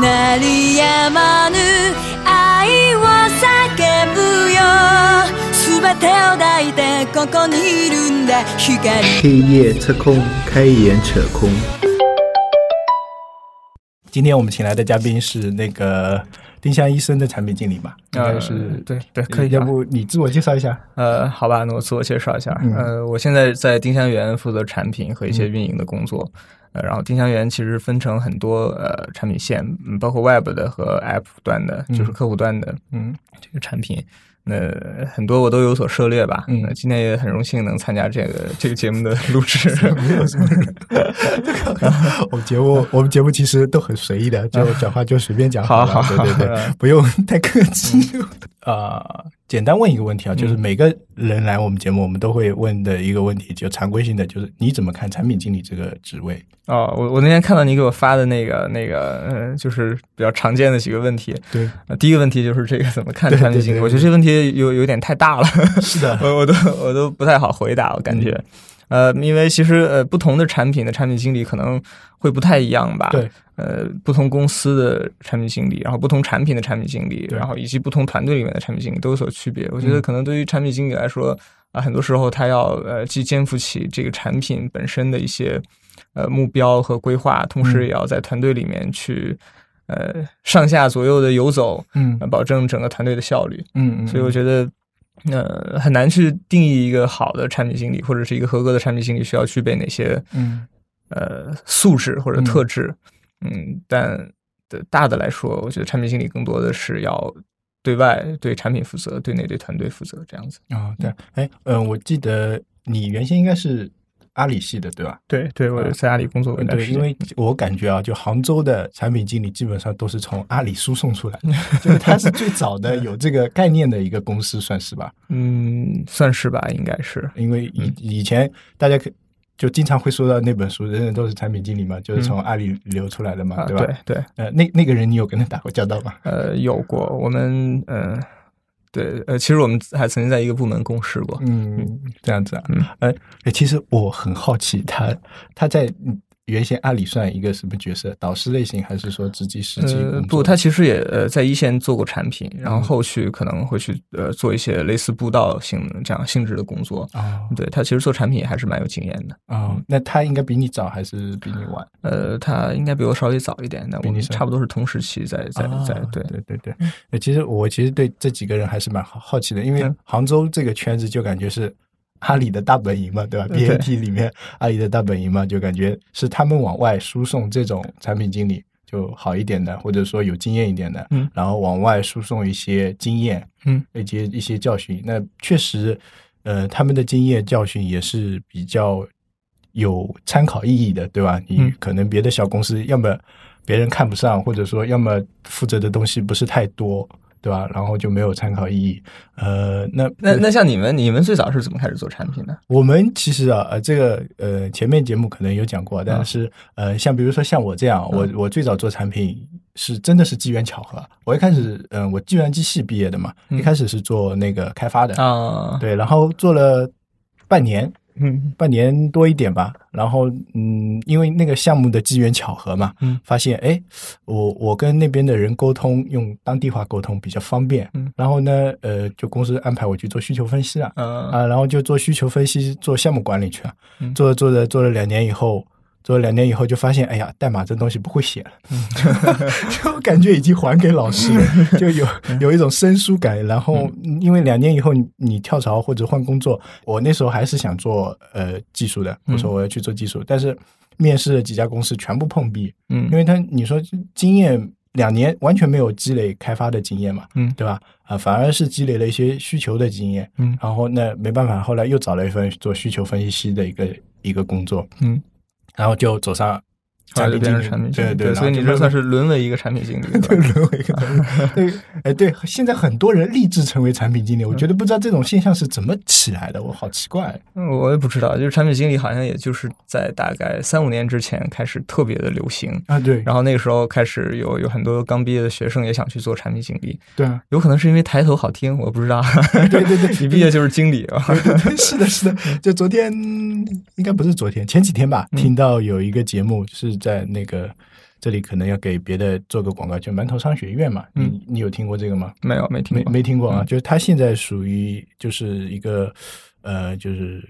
鳴り止まぬ愛を叫ぶよ全てを抱いてここにいるんだ光黑夜测空，开眼扯空。今天我们请来的嘉宾是那个 丁香医生的产品经理吧？应该是、呃对对，可以要不你自我介绍一下？呃，好吧，那我自我介绍一下。嗯呃，我现在在丁香园负责产品和一些运营的工作。呃，然后丁香园其实分成很多呃产品线，嗯包括 Web 的和 App 端的，就是客户端的嗯这个产品。那很多我都有所涉猎吧。嗯今天也很荣幸能参加这个这个节目的录制。没有什么人。我们节目我们节目其实都很随意的，就讲话就随便讲好。好好对对对，不用太客气。呃，简单问一个问题啊，就是每个人来我们节目，我们都会问的一个问题，就常规性的，就是你怎么看产品经理这个职位？哦，我我那天看到你给我发的那个那个，嗯、就是比较常见的几个问题。对，呃，第一个问题就是这个怎么看产品经理？对对我觉得这个问题有有点太大了，是的，我我都我都不太好回答，我感觉。嗯呃，因为其实呃，不同的产品的产品经理可能会不太一样吧。对，呃，不同公司的产品经理，然后不同产品的产品经理，然后以及不同团队里面的产品经理都有所区别。我觉得嗯可能对于产品经理来说啊、很多时候他要呃既肩负起这个产品本身的一些呃目标和规划，同时嗯也要在团队里面去呃上下左右的游走，嗯呃保证整个团队的效率。嗯嗯，所以我觉得，呃，很难去定义一个好的产品经理或者是一个合格的产品经理需要具备哪些嗯呃素质或者嗯特质。嗯，但的大的来说，我觉得产品经理更多的是要对外对产品负责，对内对团队负责这样子。啊，对，哎，嗯，我记得你原先应该是阿里系的，对吧？对对，我在阿里工作过对，因为我感觉啊，就杭州的产品经理基本上都是从阿里输送出来的，就是它是最早的有这个概念的一个公司，算是吧？嗯，算是吧，应该是。因为以以前大家可就经常会说到那本书，人人都是产品经理嘛，就是从阿里流出来的嘛，啊，对吧？对对，呃，那那个人你有跟他打过交道吗？呃，有过我们嗯、对，呃，其实我们还曾经在一个部门共事过。嗯，这样子啊。嗯呃，哎其实我很好奇他，他在嗯原先阿里算一个什么角色？导师类型，还是说直击实际不，他其实也呃在一线做过产品，然后嗯后续可能会去呃做一些类似布道性这样性质的工作。哦对他其实做产品也还是蛮有经验的。哦，那他应该比你早还是比你晚？呃，他应该比我稍微早一点，那我们差不多是同时期在在在啊对。对对对，呃其实我其实对这几个人还是蛮好好奇的，因为嗯杭州这个圈子就感觉是阿里的大本营嘛，对吧？BAT 里面阿里的大本营嘛，就感觉是他们往外输送这种产品经理就好一点的，或者说有经验一点的，嗯然后往外输送一些经验，嗯，以及一些教训。那确实，呃，他们的经验教训也是比较有参考意义的，对吧？你嗯可能别的小公司，要么别人看不上，或者说要么负责的东西不是太多，对吧？然后就没有参考意义。呃，那那那像你们，你们最早是怎么开始做产品的？我们其实啊，呃，这个呃，前面节目可能有讲过，嗯但是呃，像比如说像我这样，我我最早做产品是真的是机缘巧合。我一开始，嗯、我计算机系毕业的嘛，嗯一开始是做那个开发的，啊，对，然后做了半年，嗯半年多一点吧。然后，嗯，因为那个项目的机缘巧合嘛，嗯发现哎，我我跟那边的人沟通用当地话沟通比较方便。嗯然后呢，呃，就公司安排我去做需求分析了。嗯啊，然后就做需求分析，做项目管理去了。嗯做着做着做了两年以后，做了两年以后就发现，哎呀，代码这东西不会写了，嗯。就感觉已经还给老师了，就有嗯。有一种生疏感。然后因为两年以后你你跳槽或者换工作，我那时候还是想做呃技术的，嗯。我说我要去做技术，但是面试了几家公司全部碰壁，嗯。因为他你说经验两年完全没有积累开发的经验嘛，嗯。对吧？啊，反而是积累了一些需求的经验，嗯。然后那没办法，后来又找了一份做需求分析的一个一个工作，嗯，然后就走上后来就变成产品经理，对对，所以你这算是沦为一个产品经理，对沦为一个产品，对，哎对，现在很多人立志成为产品经理，我觉得不知道这种现象是怎么起来的，我好奇怪。嗯我也不知道，就是产品经理好像也就是在大概三五年之前开始特别的流行，啊，对，然后那个时候开始有有很多刚毕业的学生也想去做产品经理，对啊，有可能是因为抬头好听，我不知道。对对 对一毕业就是经理是的，是的。就昨天，应该不是昨天，前几天吧，嗯听到有一个节目是在那个这里可能要给别的做个广告，就馒头商学院嘛。嗯。你你有听过这个吗？没有没听没过，没听过啊，嗯。就是他现在属于就是一个呃，就是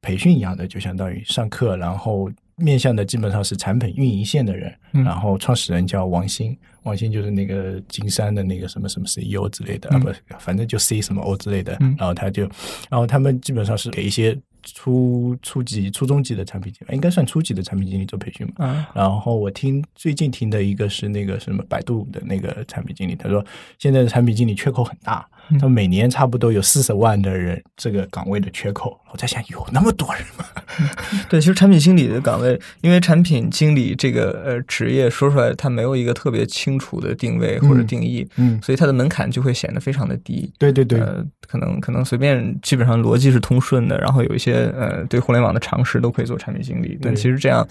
培训一样的，就相当于上课，然后面向的基本上是产品运营线的人，嗯。然后创始人叫王鑫，王鑫就是那个金山的那个什么什么 CEO 之类的，啊嗯。不，反正就 C 什么 O 之类的，嗯。然后他就，然后他们基本上是给一些初初级、初中级的产品经理，应该算初级的产品经理做培训嘛。啊，然后我听最近听的一个是那个什么百度的那个产品经理，他说现在的产品经理缺口很大，嗯他每年差不多有四十万的人这个岗位的缺口。我在想，有那么多人吗？对，其实产品经理的岗位，因为产品经理这个呃职业说出来，它没有一个特别清楚的定位或者嗯定义，嗯，所以它的门槛就会显得非常的低。对对对，呃，可能可能随便，基本上逻辑是通顺的，然后有一些呃对互联网的常识都可以做产品经理。但其实这样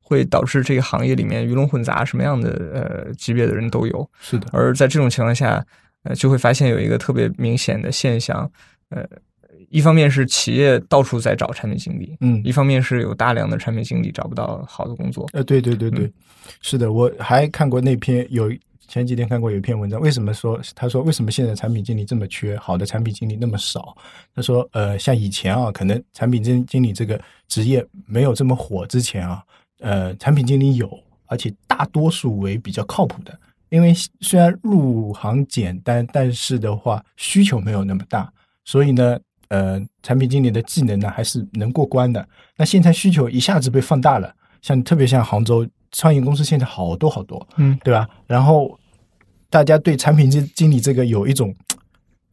会导致这个行业里面鱼龙混杂，什么样的呃级别的人都有。是的，而在这种情况下，呃，就会发现有一个特别明显的现象，呃，一方面是企业到处在找产品经理，嗯一方面是有大量的产品经理找不到好的工作。呃，对对对对，是的，我还看过那篇有前几天看过有一篇文章，为什么说他说为什么现在产品经理这么缺，好的产品经理那么少？他说，呃，像以前啊，可能产品经经理这个职业没有这么火之前啊，呃，产品经理有，而且大多数为比较靠谱的。因为虽然入行简单，但是的话需求没有那么大，所以呢，呃，产品经理的技能呢还是能过关的。那现在需求一下子被放大了，像特别像杭州创业公司现在好多好多，嗯，对吧？然后大家对产品经经理这个有一种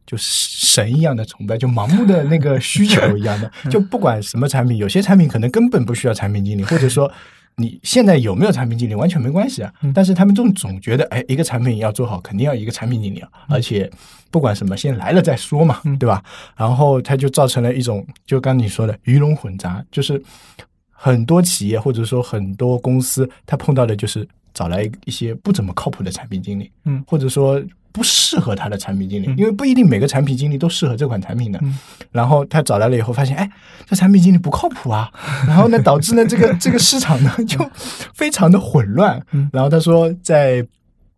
就神一样的崇拜，就盲目的那个需求一样的，就不管什么产品，有些产品可能根本不需要产品经理，或者说。你现在有没有产品经理完全没关系啊，但是他们总总觉得，哎，一个产品要做好，肯定要一个产品经理啊，而且不管什么，先来了再说嘛，对吧？然后它就造成了一种，就刚你说的鱼龙混杂，就是很多企业或者说很多公司，他碰到的就是找来一些不怎么靠谱的产品经理，嗯，或者说不适合他的产品经理，嗯因为不一定每个产品经理都适合这款产品的。嗯然后他找来了以后，发现哎，这产品经理不靠谱啊，然后呢，导致呢这个 这个市场呢 就非常的混乱。嗯然后他说在。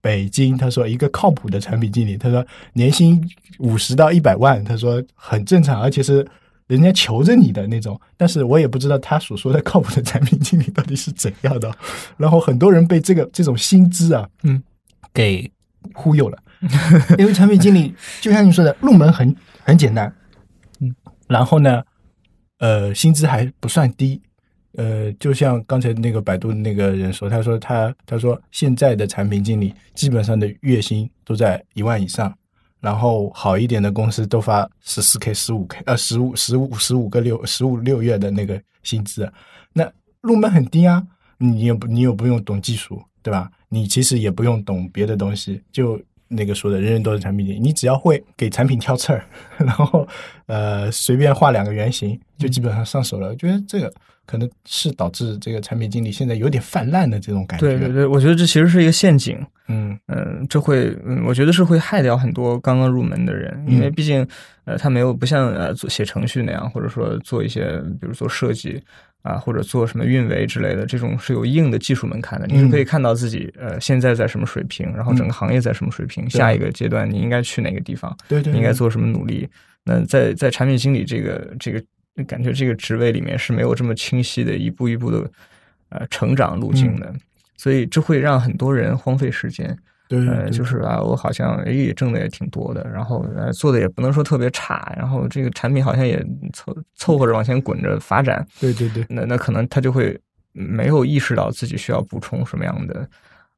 北京，他说一个靠谱的产品经理，他说年薪五十到一百万，他说很正常，而且是人家求着你的那种。但是我也不知道他所说的靠谱的产品经理到底是怎样的。然后很多人被这个这种薪资啊，嗯，给忽悠了。因为产品经理就像你说的，入门很很简单，嗯，然后呢，呃，薪资还不算低。呃，就像刚才那个百度那个人说，他说他他说现在的产品经理基本上的月薪都在一万以上，然后好一点的公司都发十四 k、十五 k，呃，十五十五十五个六十五六月的那个薪资，那入门很低啊，你也不你又不用懂技术，对吧？你其实也不用懂别的东西，就那个说的，人人都是产品经理，你只要会给产品挑刺儿，然后呃随便画两个原型，就基本上上手了。我觉得这个可能是导致这个产品经理现在有点泛滥的这种感觉。对对对，我觉得这其实是一个陷阱。嗯嗯，这会，嗯，我觉得是会害掉很多刚刚入门的人，因为嗯毕竟，呃，他没有不像呃做写程序那样，或者说做一些，比如做设计啊，或者做什么运维之类的，这种是有硬的技术门槛的。你是可以看到自己呃现在在什么水平，然后整个行业在什么水平，下一个阶段你应该去哪个地方，对对，你应该做什么努力。那在在产品经理这个这个感觉这个职位里面是没有这么清晰的一步一步的呃成长路径的，所以这会让很多人荒废时间。对对呃，就是啊，我好像诶也挣的也挺多的，然后呃做的也不能说特别差，然后这个产品好像也凑凑合着往前滚着发展，对对对，那那可能他就会没有意识到自己需要补充什么样的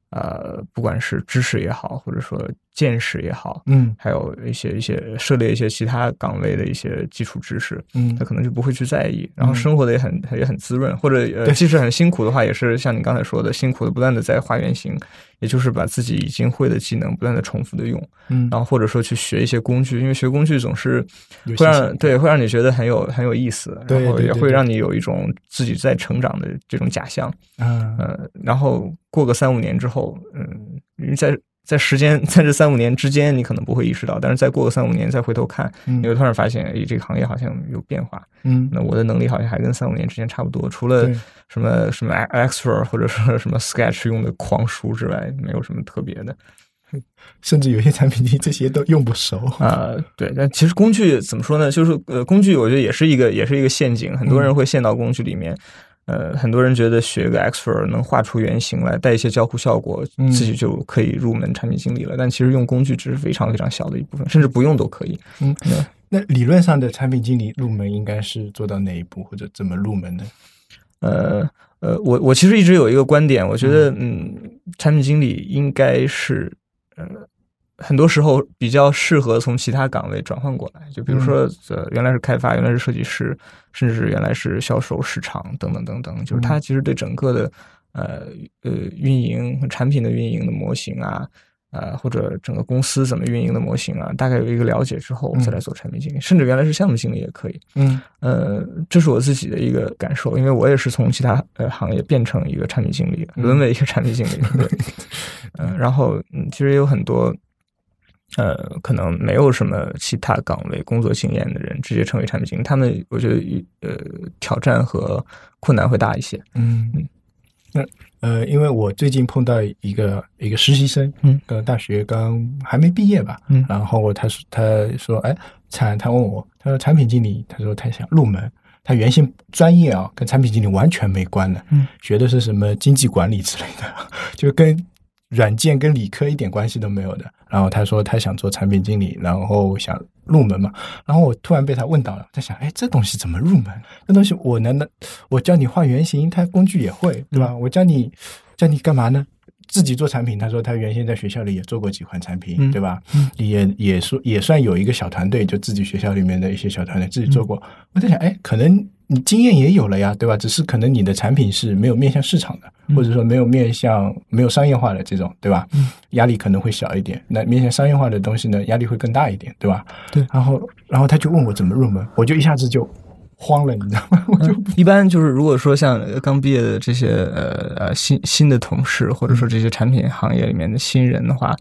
呃，不管是知识也好，或者说见识也好，嗯。还有一些一些涉猎一些其他岗位的一些基础知识，嗯。他可能就不会去在意，然后生活的也很也很滋润，或者呃，即使很辛苦的话，也是像你刚才说的，辛苦的不断的在画原型，也就是把自己已经会的技能不断的重复的用，嗯，然后或者说去学一些工具，因为学工具总是会让对会让你觉得很有很有意思，对然后也会让你有一种自己在成长的这种假象，嗯。呃，然后过个三五年之后，嗯，因为在在时间 在这三五年之间，你可能不会意识到，但是再过个三五年再回头看，嗯你会突然发现，哎，这个行业好像有变化。嗯那我的能力好像还跟三五年之前差不多，除了什么什么 Extra 或者说什么 Sketch 用的狂熟之外，没有什么特别的。甚至有些产品你这些都用不熟。啊、对，但其实工具怎么说呢？就是呃，工具我觉得也是一个也是一个陷阱，很多人会陷到工具里面。呃，很多人觉得学个 Extra 能画出原型来，带一些交互效果，嗯自己就可以入门产品经理了。但其实用工具只是非常非常小的一部分，甚至不用都可以。嗯，那理论上的产品经理入门应该是做到哪一步，或者怎么入门呢？呃呃，我我其实一直有一个观点，我觉得嗯，产品经理应该是呃，很多时候比较适合从其他岗位转换过来，就比如说呃，原来是开发，原来是设计师，甚至原来是销售、市场等等等等，就是他其实对整个的呃呃运营和产品的运营的模型啊。呃，或者整个公司怎么运营的模型啊，大概有一个了解之后，再来做产品经理，甚至原来是项目经理也可以。嗯呃，这是我自己的一个感受，因为我也是从其他呃行业变成一个产品经理，沦为一个产品经理。对，嗯、然后嗯，其实也有很多呃，可能没有什么其他岗位工作经验的人，直接成为产品经理，他们我觉得呃挑战和困难会大一些。嗯，那呃，因为我最近碰到一个一个实习生，嗯，呃，大学刚还没毕业吧，嗯然后他说他说，哎，产他问我，他说产品经理，他说他想入门，他原先专业啊跟产品经理完全没关的，嗯，学的是什么经济管理之类的，就跟软件跟理科一点关系都没有的。然后他说他想做产品经理，然后想入门嘛。然后我突然被他问到了，在想，哎，这东西怎么入门？这东西我难道我教你画原型，他工具也会，对吧？我教你教你干嘛呢？自己做产品，他说他原先在学校里也做过几款产品，嗯对吧？也也说也算有一个小团队，就自己学校里面的一些小团队自己做过。我在想，哎，可能你经验也有了呀，对吧？只是可能你的产品是没有面向市场的，或者说没有面向没有商业化的这种，对吧？压力可能会小一点。那面向商业化的东西呢，压力会更大一点，对吧？对然后，然后他就问我怎么入门，我就一下子就慌了，你知道吗？我就一般就是如果说像刚毕业的这些呃呃新新的同事，或者说这些产品行业里面的新人的话，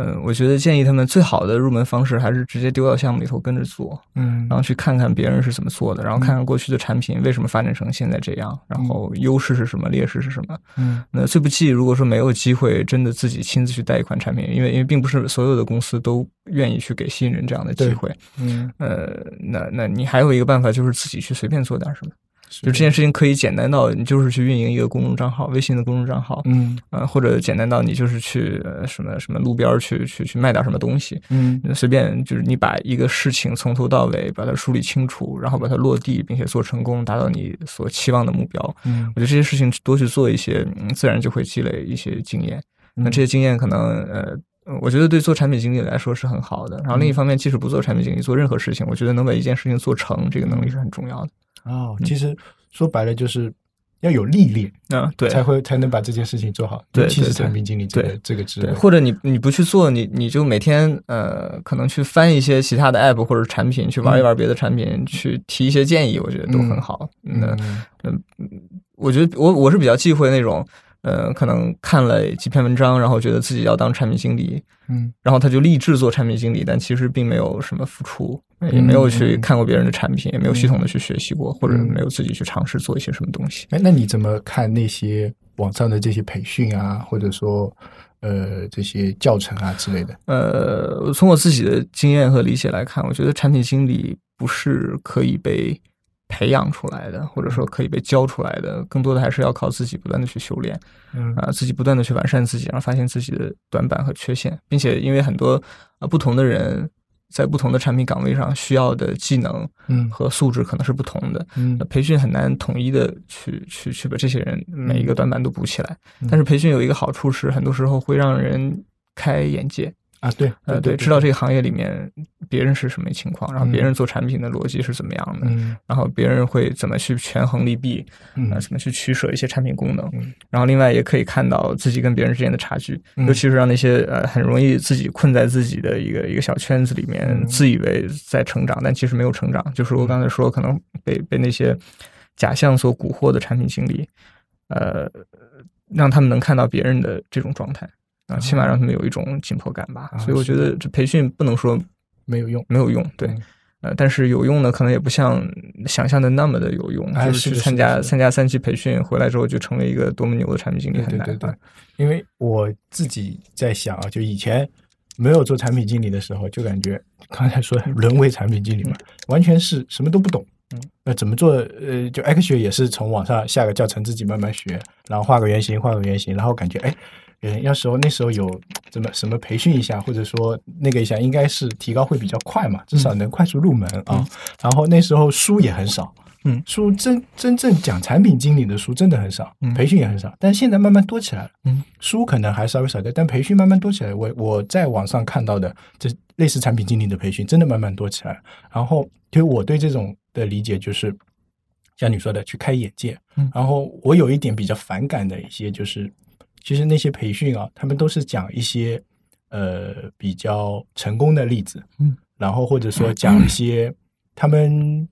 呃，我觉得建议他们最好的入门方式还是直接丢到项目里头跟着做，嗯。然后去看看别人是怎么做的，然后看看过去的产品为什么发展成现在这样，然后优势是什么，劣势是什么。嗯。那最不济，如果说没有机会真的自己亲自去带一款产品，因为因为并不是所有的公司都愿意去给新人这样的机会，嗯，呃，那那你还有一个办法就是自己去随便做点什么。就这件事情可以简单到你就是去运营一个公众账号，微信的公众账号，嗯呃，或者简单到你就是去呃什么什么路边去去去卖点什么东西，嗯随便就是你把一个事情从头到尾把它梳理清楚，然后把它落地，并且做成功，达到你所期望的目标。嗯我觉得这些事情多去做一些，嗯，自然就会积累一些经验。那这些经验可能呃。我觉得对做产品经理来说是很好的。然后另一方面，即使不做产品经理，做任何事情，我觉得能把一件事情做成，这个能力是很重要的。哦，其实说白了就是要有历练，嗯，对，才会才能把这件事情做好。对尤其是对对产品经理这个对这个职对，位，或者你你不去做，你你就每天呃，可能去翻一些其他的 app 或者产品，去玩一玩别的产品，去提一些建议，我觉得都很好。嗯嗯我觉得我我是比较忌讳那种。呃，可能看了几篇文章，然后觉得自己要当产品经理，嗯然后他就立志做产品经理，但其实并没有什么付出，也没有去看过别人的产品，也没有系统的去学习过，或者没有自己去尝试做一些什么东西。哎，那你怎么看那些网上的这些培训啊，或者说呃这些教程啊之类的？呃，从我自己的经验和理解来看，我觉得产品经理不是可以被培养出来的，或者说可以被教出来的，更多的还是要靠自己不断的去修炼，嗯。啊、自己不断的去完善自己，然后发现自己的短板和缺陷，并且因为很多啊、不同的人在不同的产品岗位上需要的技能嗯。和素质可能是不同的，嗯。培训很难统一的去去去把这些人每一个短板都补起来，嗯。但是培训有一个好处是，很多时候会让人开眼界。啊，对，呃，对，知道这个行业里面别人是什么情况，然后别人做产品的逻辑是怎么样的，嗯。然后别人会怎么去权衡利弊，嗯。呃，怎么去取舍一些产品功能，嗯。然后另外也可以看到自己跟别人之间的差距，嗯。尤其是让那些呃很容易自己困在自己的一个一个小圈子里面，嗯。自以为在成长，但其实没有成长，就是我刚才说可能被被那些假象所蛊惑的产品经理，呃，让他们能看到别人的这种状态。啊，起码让他们有一种紧迫感吧。所以我觉得这培训不能说没有用，没有用，对。呃，但是有用呢，可能也不像想象的那么的有用。就是去参加参加三期培训，回来之后就成了一个多么牛的产品经理，很难。对对对，因为我自己在想啊，就以前没有做产品经理的时候，就感觉刚才说沦为产品经理嘛，完全是什么都不懂。嗯，那怎么做？呃，就 X 学也是从网上下个教程自己慢慢学，然后画个原型，画个原型，然后感觉哎。嗯，要时候那时候有怎么什么培训一下，或者说那个一下，应该是提高会比较快嘛，至少能快速入门啊。然后那时候书也很少，嗯，书真真正讲产品经理的书真的很少，培训也很少。但是现在慢慢多起来了，嗯，书可能还稍微少点，但培训慢慢多起来。我我在网上看到的这类似产品经理的培训，真的慢慢多起来。然后，就我对这种的理解就是，像你说的，去开眼界。嗯然后我有一点比较反感的一些就是。其实那些培训啊，他们都是讲一些呃比较成功的例子，嗯，然后或者说讲一些他们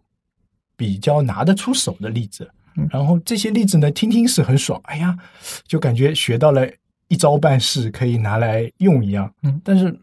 比较拿得出手的例子，然后这些例子呢，听听是很爽，哎呀，就感觉学到了一招半式可以拿来用一样，嗯，但是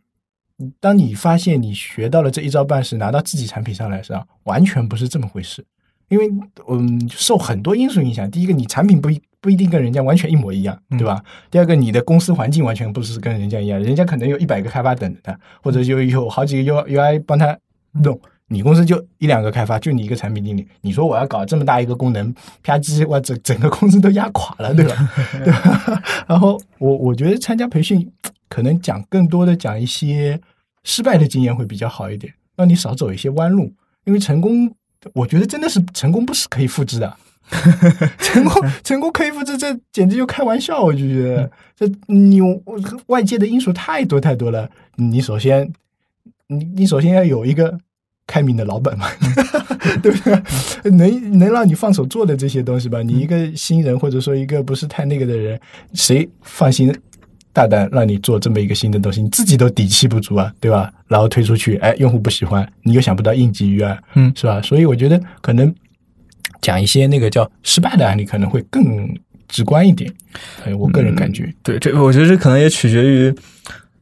当你发现你学到了这一招半式拿到自己产品上来时，完全不是这么回事，因为嗯，受很多因素影响，第一个你产品不。不一定跟人家完全一模一样，对吧？第二个，你的公司环境完全不是跟人家一样，人家可能有一百个开发等着他，或者就有好几个 U UI 帮他弄，你公司就一两个开发，就你一个产品经理，你说我要搞这么大一个功能，啪叽，我整整个公司都压垮了，对吧？对吧？然后我我觉得参加培训，可能讲更多的讲一些失败的经验会比较好一点，让你少走一些弯路，因为成功，我觉得真的是成功不是可以复制的。成功成功可以复制，这简直就开玩笑！我就觉得这你外界的因素太多太多了。你首先，你你首先要有一个开明的老板嘛，对不对？能能让你放手做的这些东西吧。你一个新人或者说一个不是太那个的人，谁放心大胆让你做这么一个新的东西？你自己都底气不足啊，对吧？然后推出去，哎，用户不喜欢，你又想不到应急预案，嗯，是吧？所以我觉得可能。讲一些那个叫失败的案例，可能会更直观一点。哎，我个人感觉，对这，我觉得这可能也取决于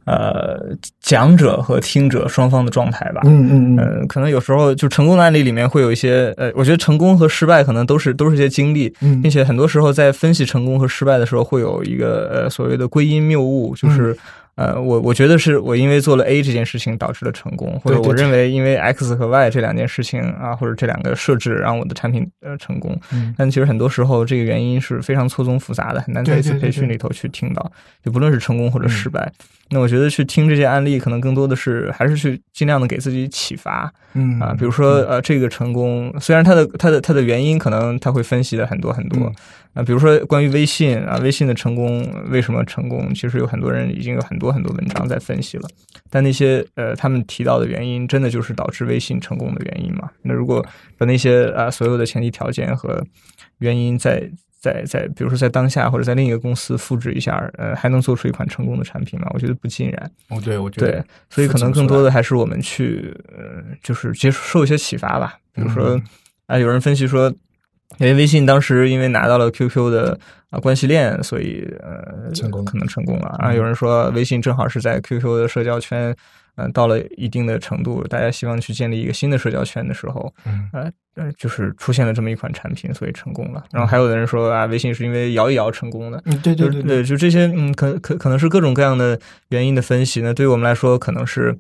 呃讲者和听者双方的状态吧。嗯嗯嗯，可能有时候就成功的案例里面会有一些呃，我觉得成功和失败可能都是都是一些经历，并且很多时候在分析成功和失败的时候，会有一个呃所谓的归因谬误，就是。呃，我我觉得是我因为做了 A 这件事情导致了成功，或者我认为因为 X 和 Y 这两件事情啊，或者这两个设置让我的产品呃成功。但其实很多时候这个原因是非常错综复杂的，很难在一次培训里头去听到。就不论是成功或者失败，那我觉得去听这些案例，可能更多的是还是去尽量的给自己启发。嗯啊，比如说呃，这个成功虽然它的它的它的原因可能他会分析的很多很多。啊，比如说关于微信啊，微信的成功为什么成功？其实有很多人已经有很多很多文章在分析了。但那些呃，他们提到的原因，真的就是导致微信成功的原因吗？那如果把那些啊所有的前提条件和原因，在在在，比如说在当下或者在另一个公司复制一下，呃，还能做出一款成功的产品吗？我觉得不尽然。哦，对，我觉得对，所以可能更多的还是我们去呃，就是接受一些启发吧。比如说啊，有人分析说。因为微信当时因为拿到了 QQ 的啊关系链，所以呃成功可能成功了啊。有人说微信正好是在 QQ 的社交圈，嗯，到了一定的程度，大家希望去建立一个新的社交圈的时候，嗯，呃呃，就是出现了这么一款产品，所以成功了。然后还有的人说啊，微信是因为摇一摇成功的，嗯，对对对对，就这些，嗯，可可可能是各种各样的原因的分析呢。对于我们来说，可能是。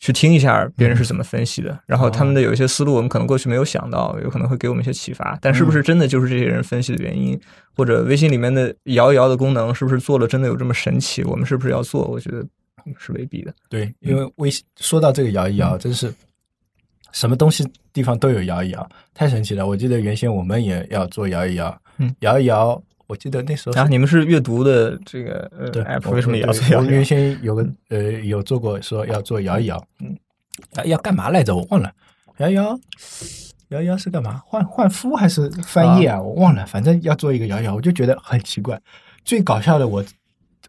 去听一下别人是怎么分析的，然后他们的有一些思路，我们可能过去没有想到，有可能会给我们一些启发。但是不是真的就是这些人分析的原因？或者微信里面的摇一摇的功能是不是做了真的有这么神奇？我们是不是要做？我觉得是未必的。对，因为微信说到这个摇一摇，真是什么东西地方都有摇一摇，太神奇了。我记得原先我们也要做摇一摇，嗯，摇一摇。我记得那时候啊，你们是阅读的这个呃 app，为什么要做？我原先有个呃有做过，说要做摇一摇，嗯，要干嘛来着？我忘了。摇一摇，摇一摇是干嘛？换换肤还是翻页啊？我忘了。反正要做一个摇一摇，我就觉得很奇怪。最搞笑的，我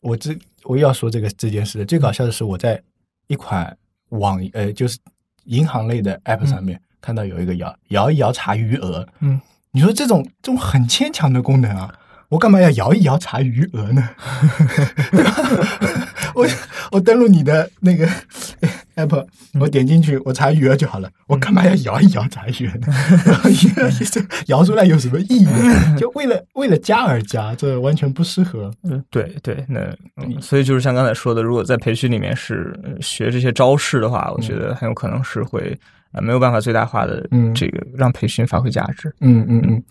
我这我要说这个这件事。最搞笑的是，我在一款网呃就是银行类的 app 上面看到有一个摇摇一摇查余额。嗯，你说这种这种很牵强的功能啊？我干嘛要摇一摇查余额呢？对吧？我我登录你的那个 app，我点进去我查余额就好了，我干嘛要摇一摇查余额呢？摇出来有什么意义呢？就为了为了加而加，这完全不适合。嗯，对对，那、嗯、所以就是像刚才说的，如果在培训里面是呃学这些招式的话，我觉得很有可能是会呃没有办法最大化的嗯这个让培训发挥价值。嗯嗯嗯。